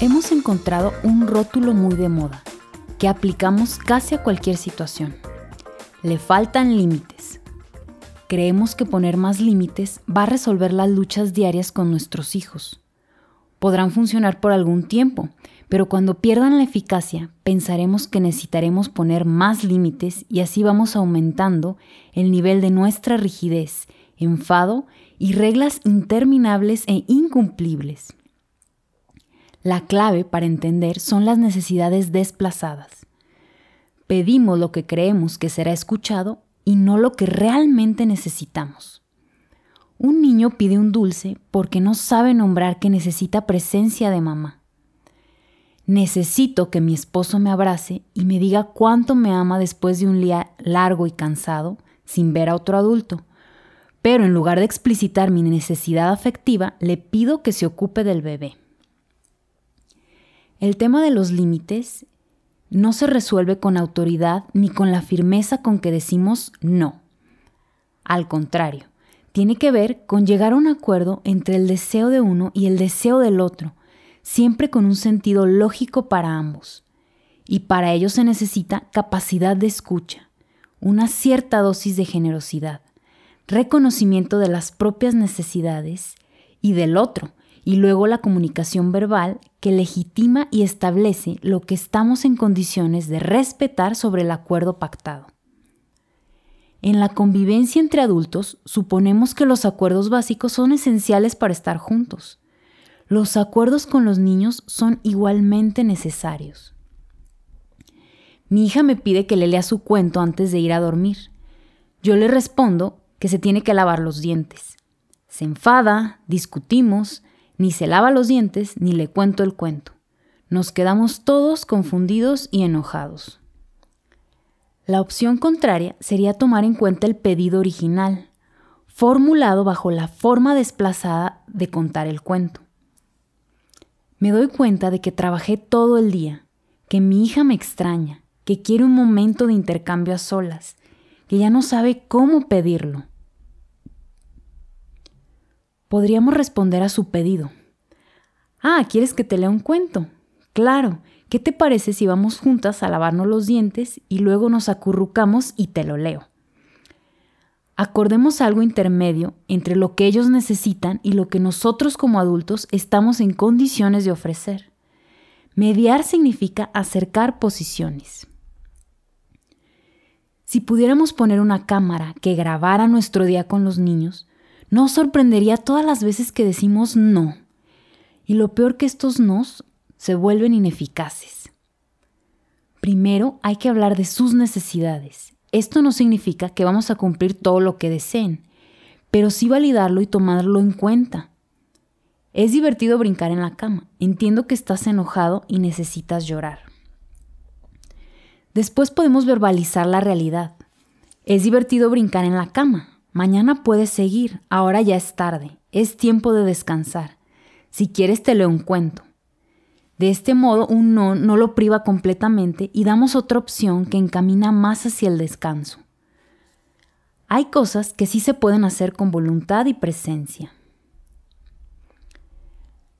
Hemos encontrado un rótulo muy de moda que aplicamos casi a cualquier situación. Le faltan límites. Creemos que poner más límites va a resolver las luchas diarias con nuestros hijos. Podrán funcionar por algún tiempo, pero cuando pierdan la eficacia, pensaremos que necesitaremos poner más límites y así vamos aumentando el nivel de nuestra rigidez, enfado y reglas interminables e incumplibles. La clave para entender son las necesidades desplazadas. Pedimos lo que creemos que será escuchado y no lo que realmente necesitamos. Un niño pide un dulce porque no sabe nombrar que necesita presencia de mamá. Necesito que mi esposo me abrace y me diga cuánto me ama después de un día largo y cansado sin ver a otro adulto. Pero en lugar de explicitar mi necesidad afectiva, le pido que se ocupe del bebé. El tema de los límites no se resuelve con autoridad ni con la firmeza con que decimos no. Al contrario, tiene que ver con llegar a un acuerdo entre el deseo de uno y el deseo del otro, siempre con un sentido lógico para ambos. Y para ello se necesita capacidad de escucha, una cierta dosis de generosidad, reconocimiento de las propias necesidades y del otro, y luego la comunicación verbal que legitima y establece lo que estamos en condiciones de respetar sobre el acuerdo pactado. En la convivencia entre adultos suponemos que los acuerdos básicos son esenciales para estar juntos. Los acuerdos con los niños son igualmente necesarios. Mi hija me pide que le lea su cuento antes de ir a dormir. Yo le respondo que se tiene que lavar los dientes. Se enfada, discutimos, ni se lava los dientes ni le cuento el cuento. Nos quedamos todos confundidos y enojados. La opción contraria sería tomar en cuenta el pedido original, formulado bajo la forma desplazada de contar el cuento. Me doy cuenta de que trabajé todo el día, que mi hija me extraña, que quiere un momento de intercambio a solas, que ya no sabe cómo pedirlo. Podríamos responder a su pedido. Ah, ¿quieres que te lea un cuento? Claro, ¿qué te parece si vamos juntas a lavarnos los dientes y luego nos acurrucamos y te lo leo? Acordemos algo intermedio entre lo que ellos necesitan y lo que nosotros como adultos estamos en condiciones de ofrecer. Mediar significa acercar posiciones. Si pudiéramos poner una cámara que grabara nuestro día con los niños, nos sorprendería todas las veces que decimos no. Y lo peor que estos nos se vuelven ineficaces. Primero hay que hablar de sus necesidades esto no significa que vamos a cumplir todo lo que deseen, pero sí validarlo y tomarlo en cuenta. Es divertido brincar en la cama. Entiendo que estás enojado y necesitas llorar. Después podemos verbalizar la realidad. Es divertido brincar en la cama. Mañana puedes seguir. Ahora ya es tarde. Es tiempo de descansar. Si quieres te leo un cuento. De este modo, un no no lo priva completamente y damos otra opción que encamina más hacia el descanso. Hay cosas que sí se pueden hacer con voluntad y presencia.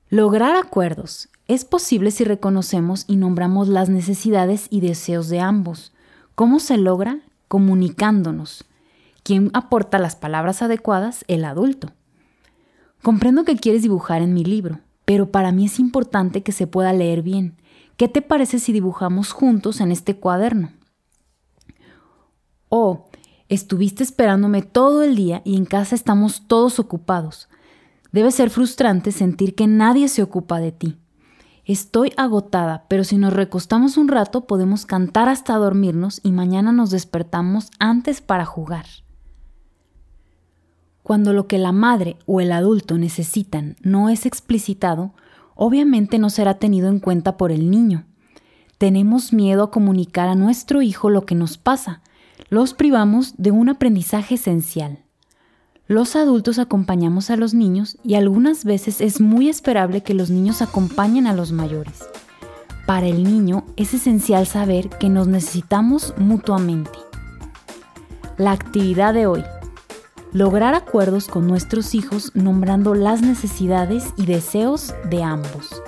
Lograr acuerdos es posible si reconocemos y nombramos las necesidades y deseos de ambos. ¿Cómo se logra? Comunicándonos. ¿Quién aporta las palabras adecuadas? El adulto. Comprendo que quieres dibujar en mi libro pero para mí es importante que se pueda leer bien. ¿Qué te parece si dibujamos juntos en este cuaderno? Oh, estuviste esperándome todo el día y en casa estamos todos ocupados. Debe ser frustrante sentir que nadie se ocupa de ti. Estoy agotada, pero si nos recostamos un rato podemos cantar hasta dormirnos y mañana nos despertamos antes para jugar. Cuando lo que la madre o el adulto necesitan no es explicitado, obviamente no será tenido en cuenta por el niño. Tenemos miedo a comunicar a nuestro hijo lo que nos pasa. Los privamos de un aprendizaje esencial. Los adultos acompañamos a los niños y algunas veces es muy esperable que los niños acompañen a los mayores. Para el niño es esencial saber que nos necesitamos mutuamente. La actividad de hoy. Lograr acuerdos con nuestros hijos nombrando las necesidades y deseos de ambos.